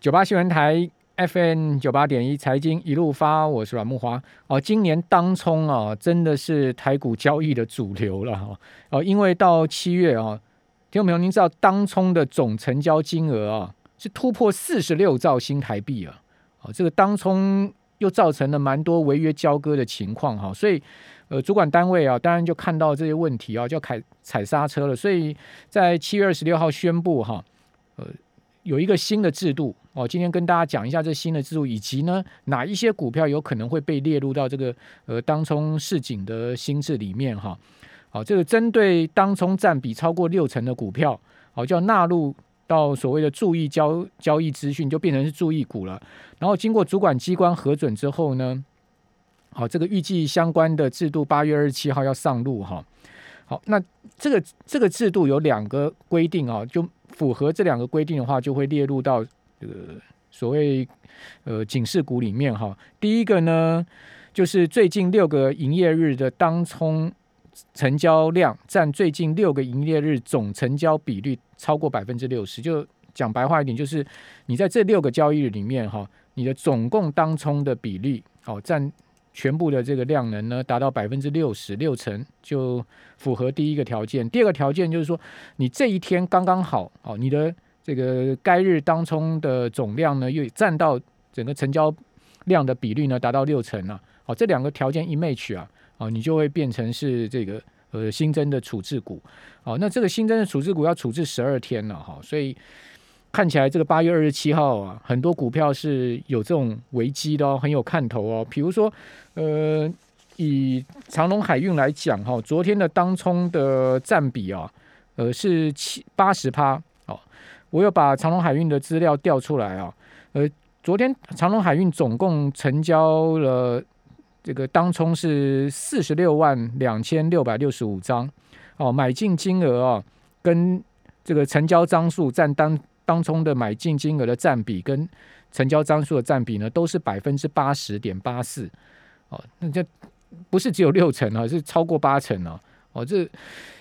九八新闻台 FM 九八点一财经一路发，我是阮木华。哦，今年当冲啊，真的是台股交易的主流了哈。哦，因为到七月啊，听众朋友，您知道当冲的总成交金额啊，是突破四十六兆新台币啊。哦，这个当冲又造成了蛮多违约交割的情况哈，所以呃，主管单位啊，当然就看到这些问题啊，就要踩踩刹车了。所以在七月二十六号宣布哈，有一个新的制度哦，今天跟大家讲一下这新的制度，以及呢哪一些股票有可能会被列入到这个呃当冲市井的新制里面哈。好，这个针对当冲占比超过六成的股票，好，就要纳入到所谓的注意交交易资讯，就变成是注意股了。然后经过主管机关核准之后呢，好，这个预计相关的制度八月二十七号要上路哈。好，那这个这个制度有两个规定啊，就。符合这两个规定的话，就会列入到这个所谓呃警示股里面哈。第一个呢，就是最近六个营业日的当冲成交量占最近六个营业日总成交比率超过百分之六十。就讲白话一点，就是你在这六个交易日里面哈，你的总共当冲的比例哦占。全部的这个量能呢，达到百分之六十六成，就符合第一个条件。第二个条件就是说，你这一天刚刚好哦，你的这个该日当冲的总量呢，又占到整个成交量的比率呢，达到六成了。好，这两个条件一 match 啊，哦，你就会变成是这个呃新增的处置股。哦，那这个新增的处置股要处置十二天了哈，所以。看起来这个八月二十七号啊，很多股票是有这种危机的哦，很有看头哦。比如说，呃，以长隆海运来讲哈，昨天的当冲的占比啊，呃是七八十趴哦。我有把长隆海运的资料调出来啊，呃，昨天长隆海运总共成交了这个当冲是四十六万两千六百六十五张哦，买进金额啊，跟这个成交张数占当。当中的买进金额的占比跟成交张数的占比呢，都是百分之八十点八四哦，那这不是只有六成啊，是超过八成啊，哦，这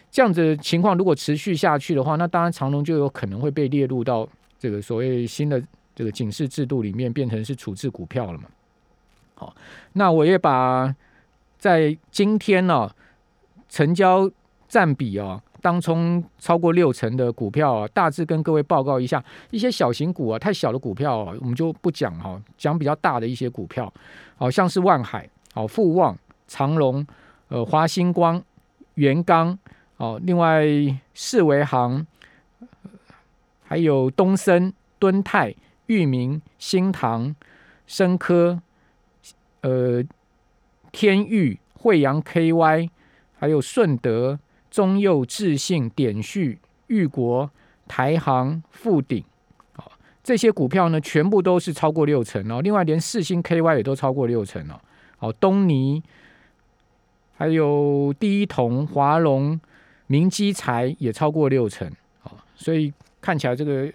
这样子情况如果持续下去的话，那当然长隆就有可能会被列入到这个所谓新的这个警示制度里面，变成是处置股票了嘛。好，那我也把在今天呢成交占比啊。当冲超过六成的股票啊，大致跟各位报告一下，一些小型股啊，太小的股票啊，我们就不讲哈，讲比较大的一些股票，好像是万海、好富旺、长隆、呃华星光、元刚，哦，另外世维行，还有东森、敦泰、裕民、新唐、深科，呃天域、惠阳 KY，还有顺德。中佑、智信、点旭、裕国、台航、富鼎，好，这些股票呢，全部都是超过六成哦。另外，连四星 KY 也都超过六成哦。好，东尼，还有第一铜、华龙、明基材也超过六成。好，所以看起来这个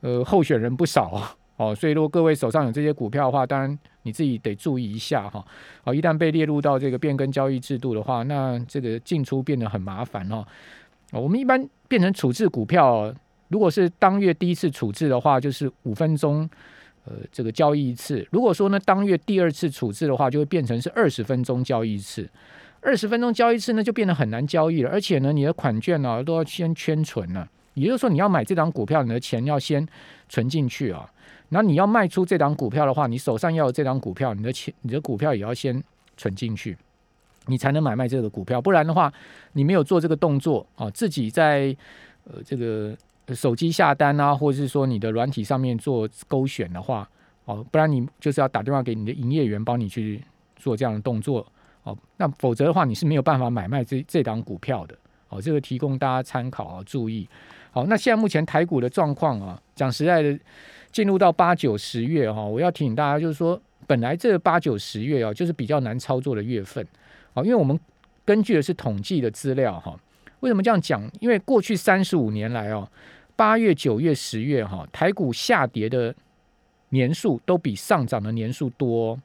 呃候选人不少啊。哦，哦所以如果各位手上有这些股票的话，当然你自己得注意一下哈。哦，一旦被列入到这个变更交易制度的话，那这个进出变得很麻烦哦。我们一般变成处置股票，如果是当月第一次处置的话，就是五分钟，呃，这个交易一次。如果说呢，当月第二次处置的话，就会变成是二十分钟交易一次。二十分钟交易一次呢，就变得很难交易了。而且呢，你的款券呢都要先圈存了，也就是说，你要买这张股票，你的钱要先存进去啊。那你要卖出这张股票的话，你手上要有这张股票，你的钱、你的股票也要先存进去，你才能买卖这个股票。不然的话，你没有做这个动作啊，自己在呃这个手机下单啊，或者是说你的软体上面做勾选的话，哦，不然你就是要打电话给你的营业员帮你去做这样的动作哦。那否则的话，你是没有办法买卖这这档股票的哦。这个提供大家参考啊，注意。好，那现在目前台股的状况啊，讲实在的。进入到八九十月哈，我要提醒大家，就是说，本来这八九十月啊，就是比较难操作的月份啊，因为我们根据的是统计的资料哈。为什么这样讲？因为过去三十五年来哦，八月、九月、十月哈，台股下跌的年数都比上涨的年数多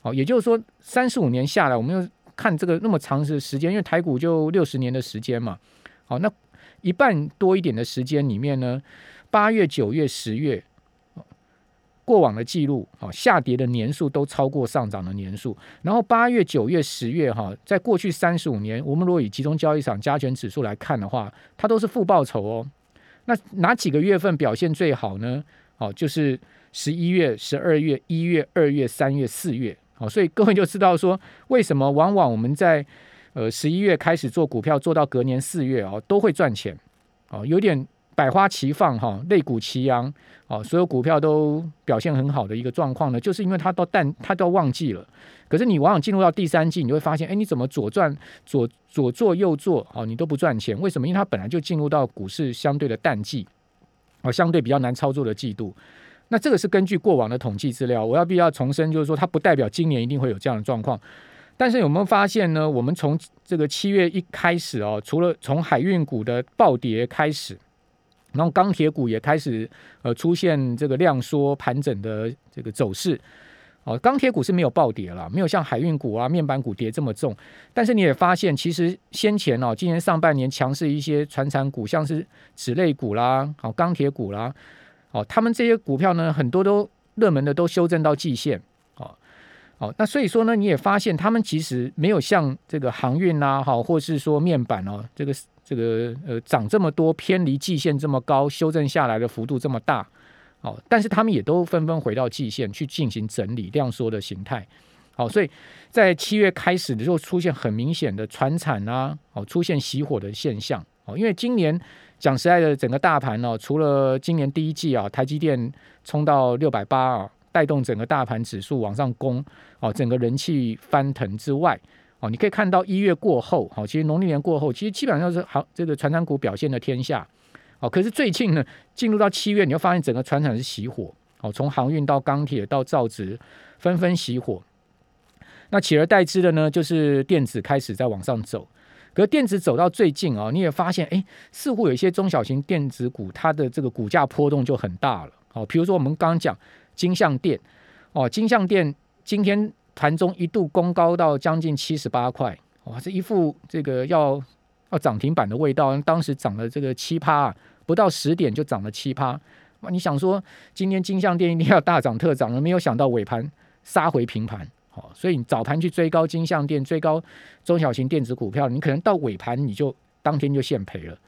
哦。也就是说，三十五年下来，我们又看这个那么长的时间，因为台股就六十年的时间嘛。好，那一半多一点的时间里面呢，八月、九月、十月。过往的记录，啊下跌的年数都超过上涨的年数。然后八月、九月、十月，哈，在过去三十五年，我们如果以集中交易场加权指数来看的话，它都是负报酬哦。那哪几个月份表现最好呢？哦，就是十一月、十二月、一月、二月、三月、四月。好，所以各位就知道说，为什么往往我们在呃十一月开始做股票，做到隔年四月哦，都会赚钱。哦，有点。百花齐放哈，肋骨齐扬，哦，所有股票都表现很好的一个状况呢，就是因为它到淡，它到旺季了。可是你往往进入到第三季，你会发现，哎，你怎么左转左左做右做，哦，你都不赚钱？为什么？因为它本来就进入到股市相对的淡季，哦，相对比较难操作的季度。那这个是根据过往的统计资料，我要必要重申，就是说它不代表今年一定会有这样的状况。但是有没有发现呢？我们从这个七月一开始哦，除了从海运股的暴跌开始。然后钢铁股也开始呃出现这个量缩盘整的这个走势，哦，钢铁股是没有暴跌了，没有像海运股啊、面板股跌这么重。但是你也发现，其实先前哦，今年上半年强势一些船产股，像是纸类股啦、好钢铁股啦，哦，他们这些股票呢，很多都热门的都修正到季线，好，那所以说呢，你也发现他们其实没有像这个航运啦，好，或是说面板哦，这个。这个呃涨这么多，偏离季线这么高，修正下来的幅度这么大，哦，但是他们也都纷纷回到季线去进行整理量缩的形态，好，所以在七月开始的时候出现很明显的传产啊，哦，出现熄火的现象，哦，因为今年讲实在的，整个大盘呢，除了今年第一季啊，台积电冲到六百八啊，带动整个大盘指数往上攻，哦，整个人气翻腾之外。哦，你可以看到一月过后，好，其实农历年过后，其实基本上是好这个船厂股表现的天下，哦，可是最近呢，进入到七月，你会发现整个船厂是熄火，哦，从航运到钢铁到造纸，纷纷熄火。那取而代之的呢，就是电子开始在往上走。可是电子走到最近啊，你也发现，哎，似乎有一些中小型电子股，它的这个股价波动就很大了。哦，比如说我们刚刚讲金相电，哦，金相电今天。盘中一度攻高到将近七十八块，哇，这一副这个要要涨停板的味道。当时涨了这个七趴，啊不到十点就涨了七趴。哇，你想说今天金相店一定要大涨特涨了，没有想到尾盘杀回平盘。好，所以你早盘去追高金相店，追高中小型电子股票，你可能到尾盘你就当天就现赔了。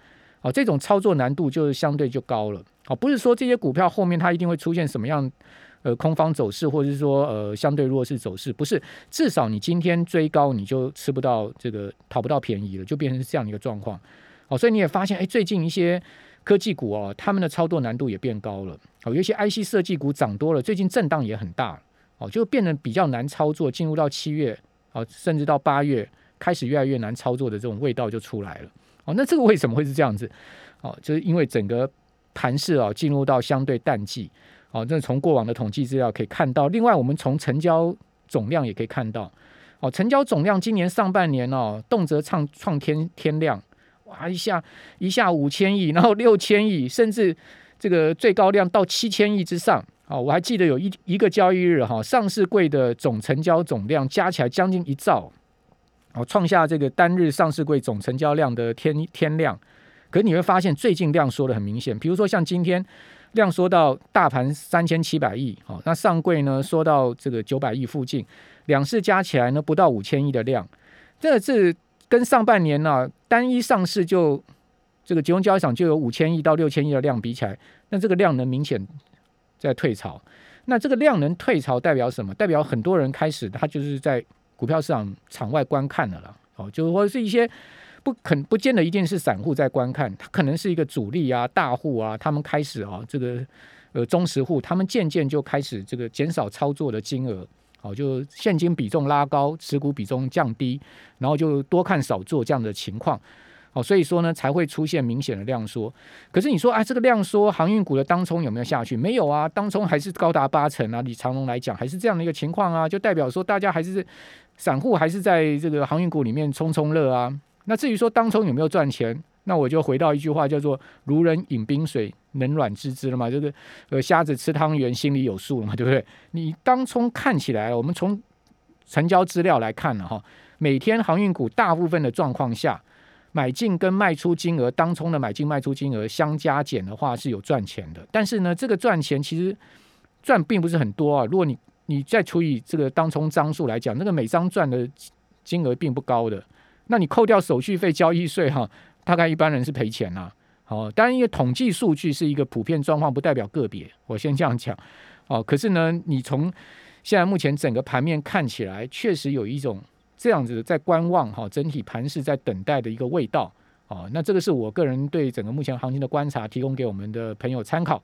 好，这种操作难度就是相对就高了。好，不是说这些股票后面它一定会出现什么样。呃，空方走势，或者是说呃相对弱势走势，不是至少你今天追高你就吃不到这个讨不到便宜了，就变成是这样一个状况。哦，所以你也发现，哎，最近一些科技股哦，他们的操作难度也变高了。哦，有一些 IC 设计股涨多了，最近震荡也很大。哦，就变得比较难操作。进入到七月，哦，甚至到八月开始越来越难操作的这种味道就出来了。哦，那这个为什么会是这样子？哦，就是因为整个盘势啊进入到相对淡季。哦，这从过往的统计资料可以看到。另外，我们从成交总量也可以看到，哦，成交总量今年上半年哦，动辄创创天天量，哇，一下一下五千亿，然后六千亿，甚至这个最高量到七千亿之上。哦，我还记得有一一个交易日哈，上市柜的总成交总量加起来将近一兆，哦，创下这个单日上市柜总成交量的天天量。可你会发现，最近量缩的很明显，比如说像今天。量缩到大盘三千七百亿，好，那上柜呢缩到这个九百亿附近，两市加起来呢不到五千亿的量，这是跟上半年呢单一上市就这个集中交易场就有五千亿到六千亿的量比起来，那这个量能明显在退潮。那这个量能退潮代表什么？代表很多人开始他就是在股票市场场外观看了了，哦，就或者是一些。不肯不见得一定是散户在观看，它可能是一个主力啊、大户啊，他们开始啊，这个呃中实户，他们渐渐就开始这个减少操作的金额，好，就现金比重拉高，持股比重降低，然后就多看少做这样的情况，好，所以说呢才会出现明显的量缩。可是你说啊，这个量缩，航运股的当冲有没有下去？没有啊，当冲还是高达八成啊。李长龙来讲，还是这样的一个情况啊，就代表说大家还是散户还是在这个航运股里面冲冲乐啊。那至于说当冲有没有赚钱，那我就回到一句话，叫做“如人饮冰水，冷暖自知”了嘛，就是呃瞎子吃汤圆，心里有数了嘛，对不对？你当冲看起来，我们从成交资料来看了哈，每天航运股大部分的状况下，买进跟卖出金额，当冲的买进卖出金额相加减的话是有赚钱的，但是呢，这个赚钱其实赚并不是很多啊。如果你你再除以这个当冲张数来讲，那个每张赚的金额并不高的。那你扣掉手续费、交易税哈，大概一般人是赔钱呐。好，当然因为统计数据是一个普遍状况，不代表个别。我先这样讲。哦，可是呢，你从现在目前整个盘面看起来，确实有一种这样子在观望哈，整体盘势在等待的一个味道。哦，那这个是我个人对整个目前行情的观察，提供给我们的朋友参考。